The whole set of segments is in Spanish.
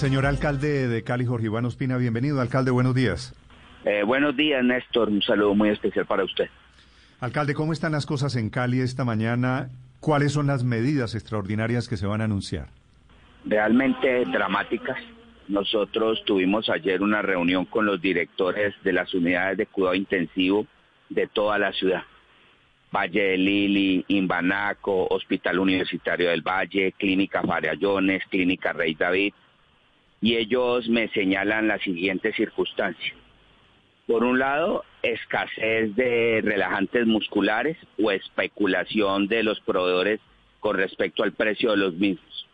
Señor alcalde de Cali, Jorge Iván Ospina, bienvenido. Alcalde, buenos días. Eh, buenos días, Néstor. Un saludo muy especial para usted. Alcalde, ¿cómo están las cosas en Cali esta mañana? ¿Cuáles son las medidas extraordinarias que se van a anunciar? Realmente dramáticas. Nosotros tuvimos ayer una reunión con los directores de las unidades de cuidado intensivo de toda la ciudad. Valle de Lili, Imbanaco, Hospital Universitario del Valle, Clínica Farallones, Clínica Rey David. Y ellos me señalan las siguientes circunstancias. Por un lado, escasez de relajantes musculares o especulación de los proveedores con respecto al precio de los mismos.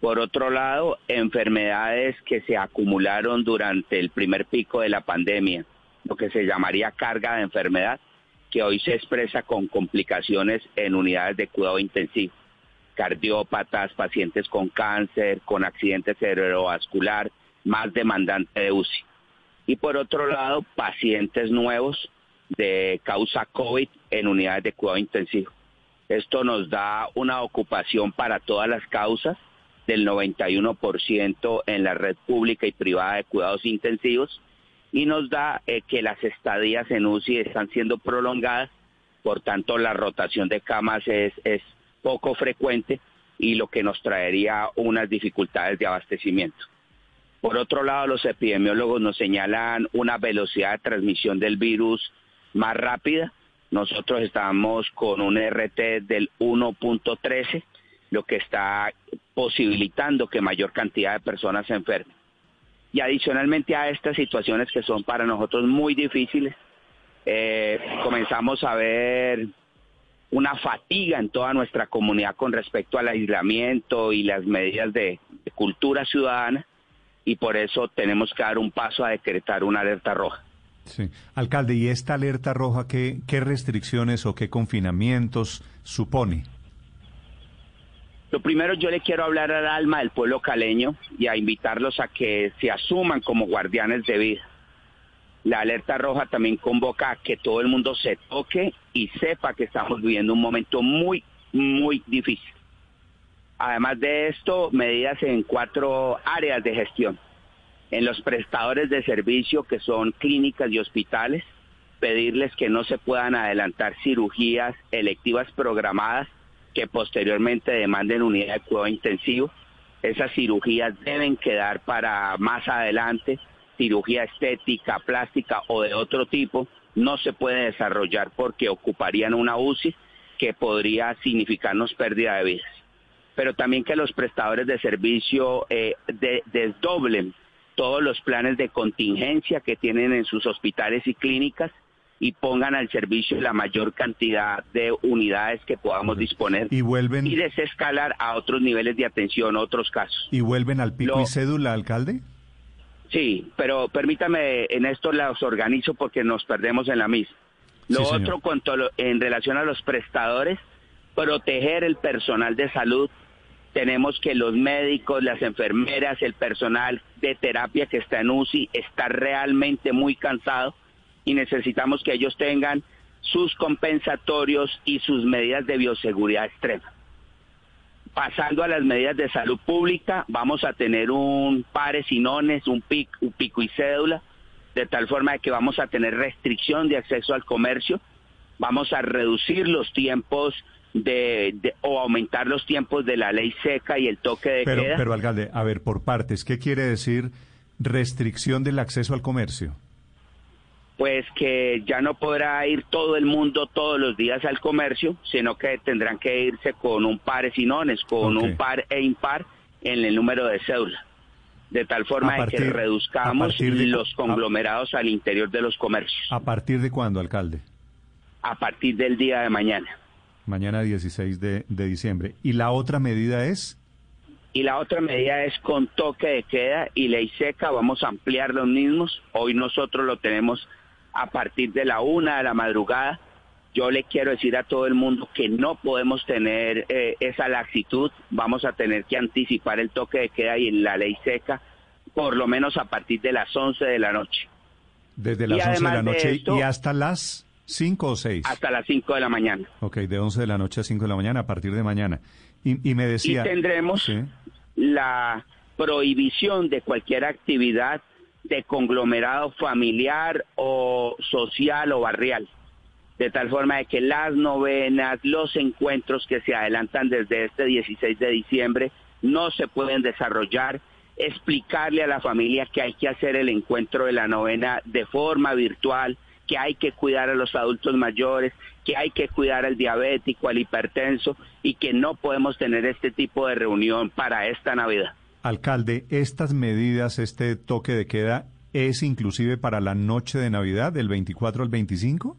Por otro lado, enfermedades que se acumularon durante el primer pico de la pandemia, lo que se llamaría carga de enfermedad, que hoy se expresa con complicaciones en unidades de cuidado intensivo. Cardiópatas, pacientes con cáncer, con accidente cerebrovascular, más demandante de UCI. Y por otro lado, pacientes nuevos de causa COVID en unidades de cuidado intensivo. Esto nos da una ocupación para todas las causas del 91% en la red pública y privada de cuidados intensivos y nos da eh, que las estadías en UCI están siendo prolongadas, por tanto la rotación de camas es, es poco frecuente y lo que nos traería unas dificultades de abastecimiento. Por otro lado, los epidemiólogos nos señalan una velocidad de transmisión del virus más rápida. Nosotros estamos con un RT del 1.13, lo que está posibilitando que mayor cantidad de personas se enfermen. Y adicionalmente a estas situaciones que son para nosotros muy difíciles, eh, comenzamos a ver una fatiga en toda nuestra comunidad con respecto al aislamiento y las medidas de, de cultura ciudadana y por eso tenemos que dar un paso a decretar una alerta roja. Sí. Alcalde, ¿y esta alerta roja qué, qué restricciones o qué confinamientos supone? Lo primero yo le quiero hablar al alma del pueblo caleño y a invitarlos a que se asuman como guardianes de vida. La alerta roja también convoca a que todo el mundo se toque y sepa que estamos viviendo un momento muy, muy difícil. Además de esto, medidas en cuatro áreas de gestión. En los prestadores de servicio, que son clínicas y hospitales, pedirles que no se puedan adelantar cirugías electivas programadas que posteriormente demanden unidad de cuidado intensivo. Esas cirugías deben quedar para más adelante, cirugía estética, plástica o de otro tipo, no se puede desarrollar porque ocuparían una UCI que podría significarnos pérdida de vidas. Pero también que los prestadores de servicio eh, de, desdoblen todos los planes de contingencia que tienen en sus hospitales y clínicas y pongan al servicio la mayor cantidad de unidades que podamos disponer y vuelven y desescalar a otros niveles de atención, otros casos. ¿Y vuelven al pico y cédula, alcalde? Sí, pero permítame, en esto los organizo porque nos perdemos en la misma. Lo otro, cuanto en relación a los prestadores, proteger el personal de salud. Tenemos que los médicos, las enfermeras, el personal de terapia que está en UCI está realmente muy cansado y necesitamos que ellos tengan sus compensatorios y sus medidas de bioseguridad extrema. Pasando a las medidas de salud pública, vamos a tener un pares y nones, un pico, un pico y cédula, de tal forma que vamos a tener restricción de acceso al comercio, vamos a reducir los tiempos de, o aumentar los tiempos de la ley seca y el toque de pero, queda. Pero, alcalde, a ver, por partes, ¿qué quiere decir restricción del acceso al comercio? Pues que ya no podrá ir todo el mundo todos los días al comercio, sino que tendrán que irse con un par y nones, con un par e impar en el número de cédula, de tal forma que reduzcamos los conglomerados al interior de los comercios. ¿A partir de cuándo, alcalde? A partir del día de mañana. Mañana 16 de, de diciembre. ¿Y la otra medida es? Y la otra medida es con toque de queda y ley seca, vamos a ampliar los mismos. Hoy nosotros lo tenemos a partir de la una de la madrugada. Yo le quiero decir a todo el mundo que no podemos tener eh, esa laxitud, vamos a tener que anticipar el toque de queda y la ley seca por lo menos a partir de las 11 de la noche. Desde las 11 de la noche y hasta las 5 o 6. Hasta las 5 de la mañana. Ok, de 11 de la noche a 5 de la mañana a partir de mañana. Y, me decía... Y tendremos la prohibición de cualquier actividad de conglomerado familiar o social o barrial. De tal forma de que las novenas, los encuentros que se adelantan desde este 16 de diciembre no se pueden desarrollar explicarle a la familia que hay que hacer el encuentro de la novena de forma virtual, que hay que cuidar a los adultos mayores, que hay que cuidar al diabético, al hipertenso y que no podemos tener este tipo de reunión para esta Navidad. Alcalde, estas medidas, este toque de queda, ¿es inclusive para la noche de Navidad, del 24 al 25?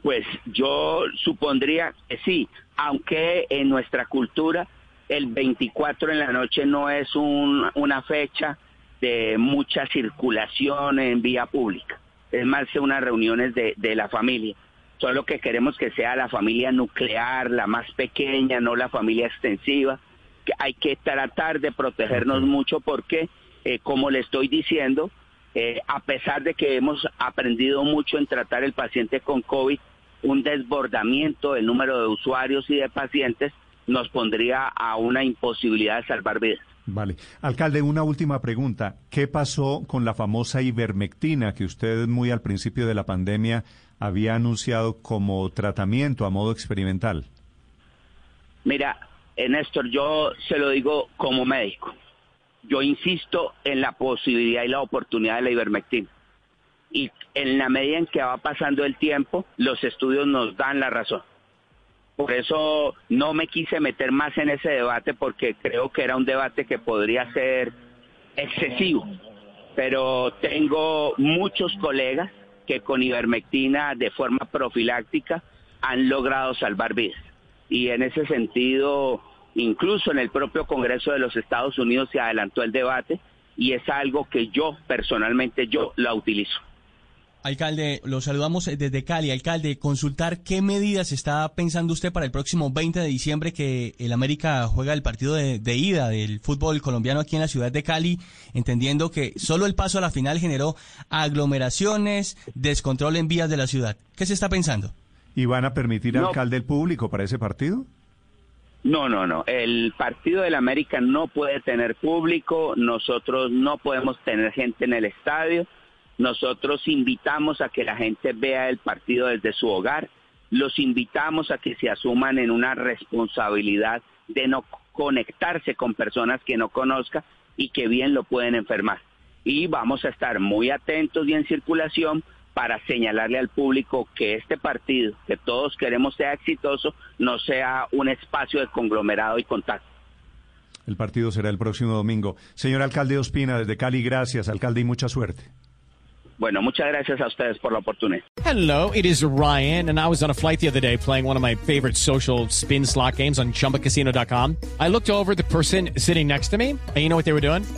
Pues yo supondría que sí, aunque en nuestra cultura el 24 en la noche no es una fecha de mucha circulación en vía pública, es más unas reuniones de, la familia. Solo que queremos que sea la familia nuclear, la más pequeña, no la familia extensiva. Que hay que tratar de protegernos mucho porque, eh, como le estoy diciendo, eh, a pesar de que hemos aprendido mucho en tratar el paciente con COVID, un desbordamiento del número de usuarios y de pacientes nos pondría a una imposibilidad de salvar vidas. Vale. Alcalde, una última pregunta. ¿Qué pasó con la famosa ivermectina que usted muy al principio de la pandemia había anunciado como tratamiento a modo experimental? Mira, eh, Néstor, yo se lo digo como médico. Yo insisto en la posibilidad y la oportunidad de la ivermectina. Y en la medida en que va pasando el tiempo, los estudios nos dan la razón. Por eso no me quise meter más en ese debate porque creo que era un debate que podría ser excesivo. Pero tengo muchos colegas que con ivermectina de forma profiláctica han logrado salvar vidas. Y en ese sentido, incluso en el propio Congreso de los Estados Unidos se adelantó el debate y es algo que yo personalmente yo la utilizo. Alcalde, lo saludamos desde Cali. Alcalde, consultar qué medidas está pensando usted para el próximo 20 de diciembre que el América juega el partido de, ida del fútbol colombiano aquí en la ciudad de Cali, entendiendo que solo el paso a la final generó aglomeraciones, descontrol en vías de la ciudad. ¿Qué se está pensando? ¿Y van a permitir alcalde el público para ese partido? No, no, no. El partido del América no puede tener público. Nosotros no podemos tener gente en el estadio nosotros invitamos a que la gente vea el partido desde su hogar, los invitamos a que se asuman en una responsabilidad de no conectarse con personas que no conozca y que bien lo pueden enfermar. Y vamos a estar muy atentos y en circulación para señalarle al público que este partido, que todos queremos sea exitoso, no sea un espacio de conglomerado y contacto. El partido será el próximo domingo. Señor alcalde Ospina, desde Cali, gracias, alcalde, y mucha suerte. Bueno, muchas gracias a ustedes por la oportunidad. Hello, it is Ryan, and I was on a flight the other day playing one of my favorite social spin slot games on chumbacasino.com. I looked over the person sitting next to me, and you know what they were doing?